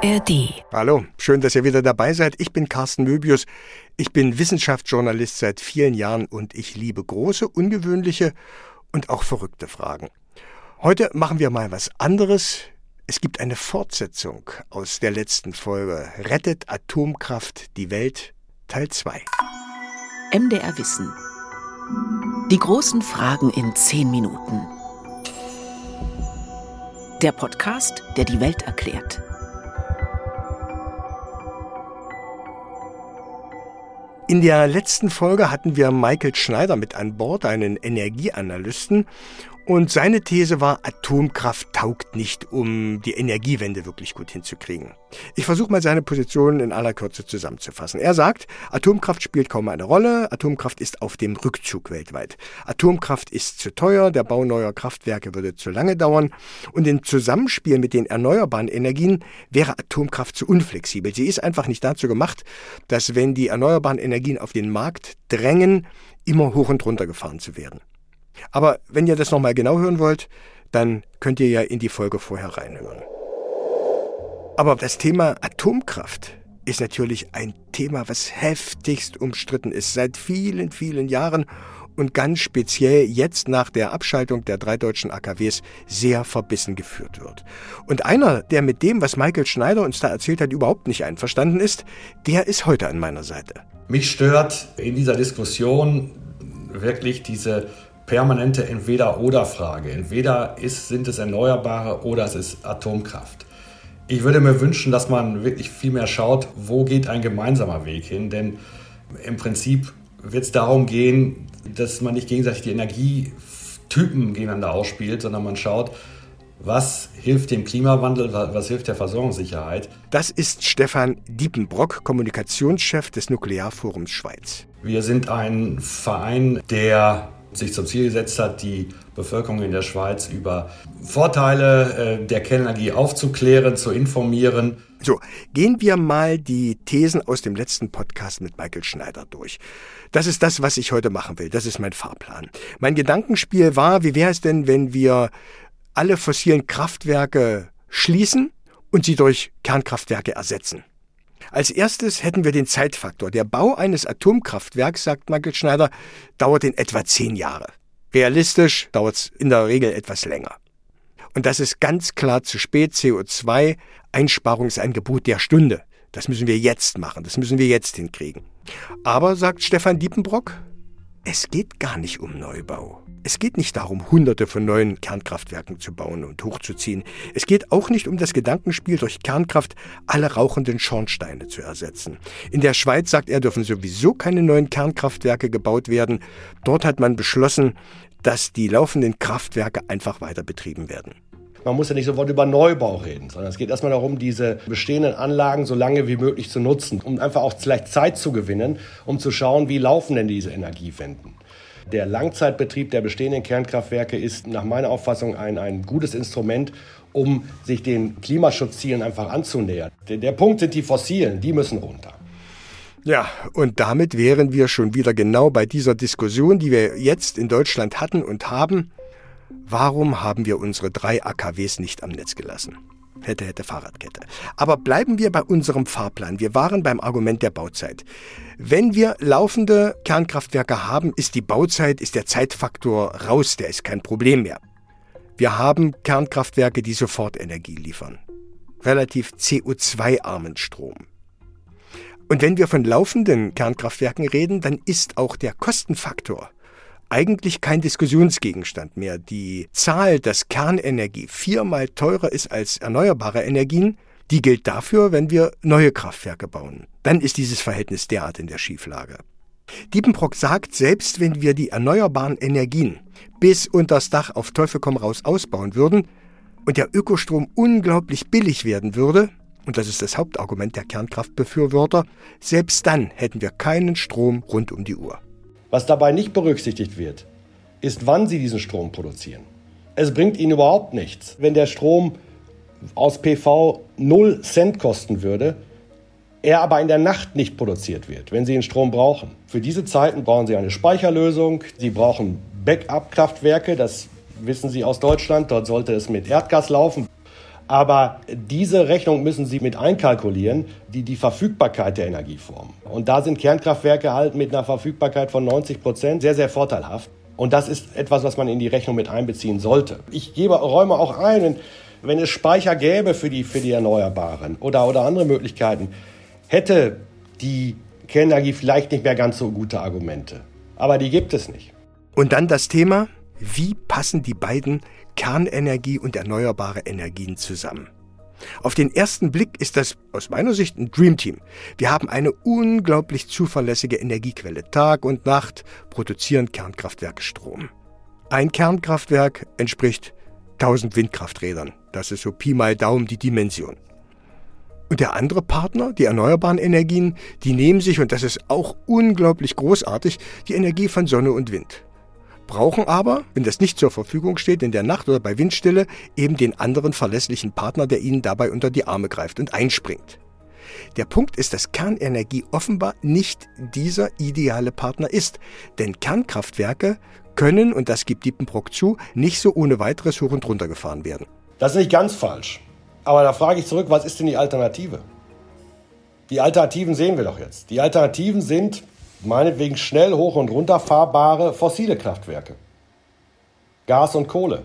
ARD. Hallo, schön, dass ihr wieder dabei seid. Ich bin Carsten Möbius. Ich bin Wissenschaftsjournalist seit vielen Jahren und ich liebe große, ungewöhnliche und auch verrückte Fragen. Heute machen wir mal was anderes. Es gibt eine Fortsetzung aus der letzten Folge. Rettet Atomkraft die Welt Teil 2. MDR Wissen. Die großen Fragen in 10 Minuten. Der Podcast, der die Welt erklärt. In der letzten Folge hatten wir Michael Schneider mit an Bord, einen Energieanalysten, und seine These war, Atomkraft taugt nicht, um die Energiewende wirklich gut hinzukriegen. Ich versuche mal seine Position in aller Kürze zusammenzufassen. Er sagt, Atomkraft spielt kaum eine Rolle, Atomkraft ist auf dem Rückzug weltweit. Atomkraft ist zu teuer, der Bau neuer Kraftwerke würde zu lange dauern und im Zusammenspiel mit den erneuerbaren Energien wäre Atomkraft zu unflexibel. Sie ist einfach nicht dazu gemacht, dass wenn die erneuerbaren Energien auf den Markt drängen, immer hoch und runter gefahren zu werden. Aber wenn ihr das nochmal genau hören wollt, dann könnt ihr ja in die Folge vorher reinhören. Aber das Thema Atomkraft ist natürlich ein Thema, was heftigst umstritten ist seit vielen, vielen Jahren und ganz speziell jetzt nach der Abschaltung der drei deutschen AKWs sehr verbissen geführt wird. Und einer, der mit dem, was Michael Schneider uns da erzählt hat, überhaupt nicht einverstanden ist, der ist heute an meiner Seite. Mich stört in dieser Diskussion wirklich diese permanente Entweder-Oder-Frage. Entweder ist, sind es Erneuerbare oder es ist Atomkraft. Ich würde mir wünschen, dass man wirklich viel mehr schaut, wo geht ein gemeinsamer Weg hin, denn im Prinzip wird es darum gehen, dass man nicht gegenseitig die Energietypen gegeneinander ausspielt, sondern man schaut, was hilft dem Klimawandel, was hilft der Versorgungssicherheit. Das ist Stefan Diepenbrock, Kommunikationschef des Nuklearforums Schweiz. Wir sind ein Verein, der sich zum Ziel gesetzt hat, die Bevölkerung in der Schweiz über Vorteile äh, der Kernenergie aufzuklären, zu informieren. So, gehen wir mal die Thesen aus dem letzten Podcast mit Michael Schneider durch. Das ist das, was ich heute machen will. Das ist mein Fahrplan. Mein Gedankenspiel war, wie wäre es denn, wenn wir alle fossilen Kraftwerke schließen und sie durch Kernkraftwerke ersetzen? Als erstes hätten wir den Zeitfaktor. Der Bau eines Atomkraftwerks, sagt Michael Schneider, dauert in etwa zehn Jahre. Realistisch dauert es in der Regel etwas länger. Und das ist ganz klar zu spät. CO2-Einsparung ist ein Gebot der Stunde. Das müssen wir jetzt machen. Das müssen wir jetzt hinkriegen. Aber, sagt Stefan Diepenbrock, es geht gar nicht um Neubau. Es geht nicht darum, hunderte von neuen Kernkraftwerken zu bauen und hochzuziehen. Es geht auch nicht um das Gedankenspiel, durch Kernkraft alle rauchenden Schornsteine zu ersetzen. In der Schweiz, sagt er, dürfen sowieso keine neuen Kernkraftwerke gebaut werden. Dort hat man beschlossen, dass die laufenden Kraftwerke einfach weiter betrieben werden. Man muss ja nicht sofort über Neubau reden, sondern es geht erstmal darum, diese bestehenden Anlagen so lange wie möglich zu nutzen, um einfach auch vielleicht Zeit zu gewinnen, um zu schauen, wie laufen denn diese Energiewenden. Der Langzeitbetrieb der bestehenden Kernkraftwerke ist nach meiner Auffassung ein, ein gutes Instrument, um sich den Klimaschutzzielen einfach anzunähern. Der, der Punkt sind die Fossilen, die müssen runter. Ja, und damit wären wir schon wieder genau bei dieser Diskussion, die wir jetzt in Deutschland hatten und haben. Warum haben wir unsere drei AKWs nicht am Netz gelassen? Hätte, hätte Fahrradkette. Aber bleiben wir bei unserem Fahrplan. Wir waren beim Argument der Bauzeit. Wenn wir laufende Kernkraftwerke haben, ist die Bauzeit, ist der Zeitfaktor raus, der ist kein Problem mehr. Wir haben Kernkraftwerke, die sofort Energie liefern. Relativ CO2-armen Strom. Und wenn wir von laufenden Kernkraftwerken reden, dann ist auch der Kostenfaktor eigentlich kein Diskussionsgegenstand mehr. Die Zahl, dass Kernenergie viermal teurer ist als erneuerbare Energien, die gilt dafür, wenn wir neue Kraftwerke bauen. Dann ist dieses Verhältnis derart in der Schieflage. Diepenbrock sagt, selbst wenn wir die erneuerbaren Energien bis unters Dach auf Teufel komm raus ausbauen würden und der Ökostrom unglaublich billig werden würde, und das ist das Hauptargument der Kernkraftbefürworter, selbst dann hätten wir keinen Strom rund um die Uhr. Was dabei nicht berücksichtigt wird, ist, wann Sie diesen Strom produzieren. Es bringt Ihnen überhaupt nichts, wenn der Strom aus PV 0 Cent kosten würde, er aber in der Nacht nicht produziert wird, wenn Sie den Strom brauchen. Für diese Zeiten brauchen Sie eine Speicherlösung, Sie brauchen Backup-Kraftwerke, das wissen Sie aus Deutschland, dort sollte es mit Erdgas laufen. Aber diese Rechnung müssen Sie mit einkalkulieren, die, die Verfügbarkeit der Energieform. Und da sind Kernkraftwerke halt mit einer Verfügbarkeit von 90 Prozent sehr, sehr vorteilhaft. Und das ist etwas, was man in die Rechnung mit einbeziehen sollte. Ich gebe, räume auch ein, wenn, wenn es Speicher gäbe für die, für die Erneuerbaren oder, oder andere Möglichkeiten, hätte die Kernenergie vielleicht nicht mehr ganz so gute Argumente. Aber die gibt es nicht. Und dann das Thema, wie passen die beiden Kernenergie und erneuerbare Energien zusammen. Auf den ersten Blick ist das aus meiner Sicht ein Dreamteam. Wir haben eine unglaublich zuverlässige Energiequelle. Tag und Nacht produzieren Kernkraftwerke Strom. Ein Kernkraftwerk entspricht 1000 Windkrafträdern. Das ist so Pi mal Daumen die Dimension. Und der andere Partner, die erneuerbaren Energien, die nehmen sich, und das ist auch unglaublich großartig, die Energie von Sonne und Wind brauchen aber, wenn das nicht zur Verfügung steht, in der Nacht oder bei Windstille, eben den anderen verlässlichen Partner, der ihnen dabei unter die Arme greift und einspringt. Der Punkt ist, dass Kernenergie offenbar nicht dieser ideale Partner ist, denn Kernkraftwerke können, und das gibt Diepenbrock zu, nicht so ohne weiteres hoch und runter gefahren werden. Das ist nicht ganz falsch. Aber da frage ich zurück, was ist denn die Alternative? Die Alternativen sehen wir doch jetzt. Die Alternativen sind meinetwegen schnell hoch und runter fahrbare fossile Kraftwerke. Gas und Kohle.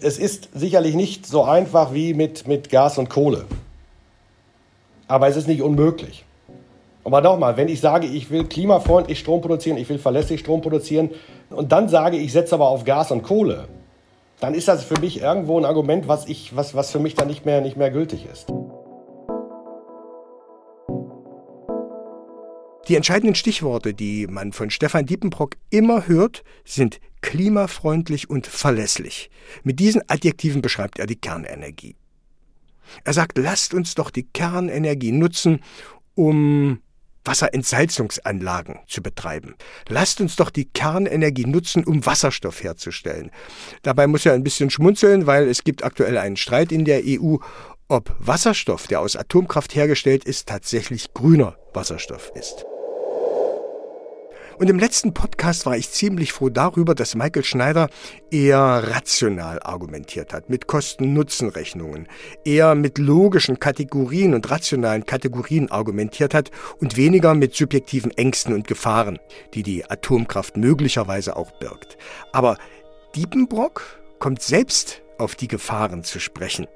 Es ist sicherlich nicht so einfach wie mit, mit Gas und Kohle. Aber es ist nicht unmöglich. Aber nochmal, wenn ich sage, ich will klimafreundlich Strom produzieren, ich will verlässlich Strom produzieren und dann sage, ich setze aber auf Gas und Kohle, dann ist das für mich irgendwo ein Argument, was, ich, was, was für mich dann nicht mehr, nicht mehr gültig ist. Die entscheidenden Stichworte, die man von Stefan Diepenbrock immer hört, sind klimafreundlich und verlässlich. Mit diesen Adjektiven beschreibt er die Kernenergie. Er sagt, lasst uns doch die Kernenergie nutzen, um Wasserentsalzungsanlagen zu betreiben. Lasst uns doch die Kernenergie nutzen, um Wasserstoff herzustellen. Dabei muss er ein bisschen schmunzeln, weil es gibt aktuell einen Streit in der EU, ob Wasserstoff, der aus Atomkraft hergestellt ist, tatsächlich grüner Wasserstoff ist. Und im letzten Podcast war ich ziemlich froh darüber, dass Michael Schneider eher rational argumentiert hat, mit Kosten-Nutzen-Rechnungen, eher mit logischen Kategorien und rationalen Kategorien argumentiert hat und weniger mit subjektiven Ängsten und Gefahren, die die Atomkraft möglicherweise auch birgt. Aber Diepenbrock kommt selbst auf die Gefahren zu sprechen.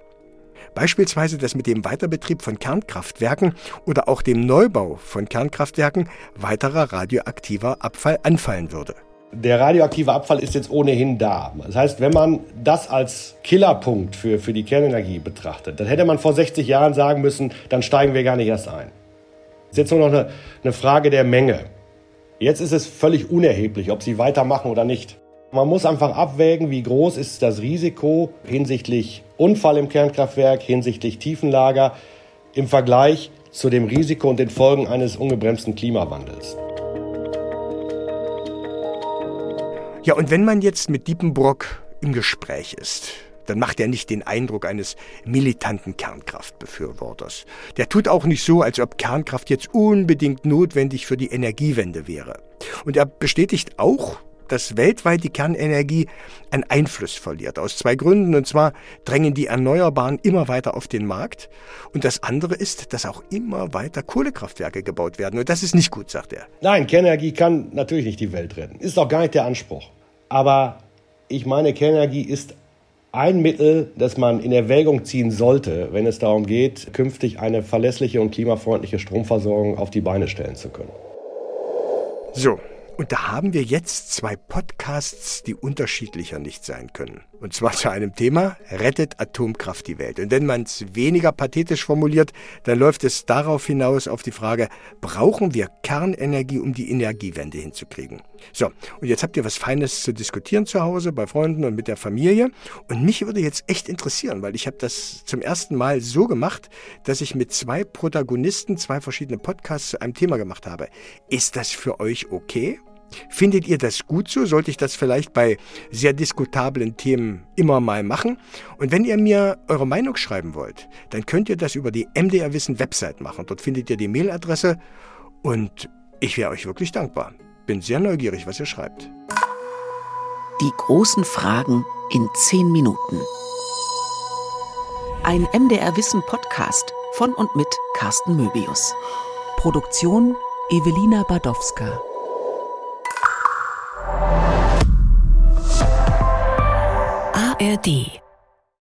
Beispielsweise, dass mit dem Weiterbetrieb von Kernkraftwerken oder auch dem Neubau von Kernkraftwerken weiterer radioaktiver Abfall anfallen würde. Der radioaktive Abfall ist jetzt ohnehin da. Das heißt, wenn man das als Killerpunkt für, für die Kernenergie betrachtet, dann hätte man vor 60 Jahren sagen müssen, dann steigen wir gar nicht erst ein. Das ist jetzt nur noch eine, eine Frage der Menge. Jetzt ist es völlig unerheblich, ob sie weitermachen oder nicht. Man muss einfach abwägen, wie groß ist das Risiko hinsichtlich Unfall im Kernkraftwerk, hinsichtlich Tiefenlager im Vergleich zu dem Risiko und den Folgen eines ungebremsten Klimawandels. Ja, und wenn man jetzt mit Diepenbrock im Gespräch ist, dann macht er nicht den Eindruck eines militanten Kernkraftbefürworters. Der tut auch nicht so, als ob Kernkraft jetzt unbedingt notwendig für die Energiewende wäre. Und er bestätigt auch, dass weltweit die Kernenergie einen Einfluss verliert. Aus zwei Gründen. Und zwar drängen die Erneuerbaren immer weiter auf den Markt. Und das andere ist, dass auch immer weiter Kohlekraftwerke gebaut werden. Und das ist nicht gut, sagt er. Nein, Kernenergie kann natürlich nicht die Welt retten. Ist auch gar nicht der Anspruch. Aber ich meine, Kernenergie ist ein Mittel, das man in Erwägung ziehen sollte, wenn es darum geht, künftig eine verlässliche und klimafreundliche Stromversorgung auf die Beine stellen zu können. So, und da haben wir jetzt zwei Podcasts, die unterschiedlicher nicht sein können. Und zwar zu einem Thema, rettet Atomkraft die Welt? Und wenn man es weniger pathetisch formuliert, dann läuft es darauf hinaus auf die Frage, brauchen wir Kernenergie, um die Energiewende hinzukriegen? So, und jetzt habt ihr was Feines zu diskutieren zu Hause, bei Freunden und mit der Familie. Und mich würde jetzt echt interessieren, weil ich habe das zum ersten Mal so gemacht, dass ich mit zwei Protagonisten zwei verschiedene Podcasts zu einem Thema gemacht habe. Ist das für euch okay? Findet ihr das gut so? Sollte ich das vielleicht bei sehr diskutablen Themen immer mal machen? Und wenn ihr mir eure Meinung schreiben wollt, dann könnt ihr das über die MDR Wissen Website machen. Dort findet ihr die Mailadresse und ich wäre euch wirklich dankbar. Bin sehr neugierig, was ihr schreibt. Die großen Fragen in zehn Minuten. Ein MDR Wissen Podcast von und mit Carsten Möbius. Produktion Evelina Badowska. ARD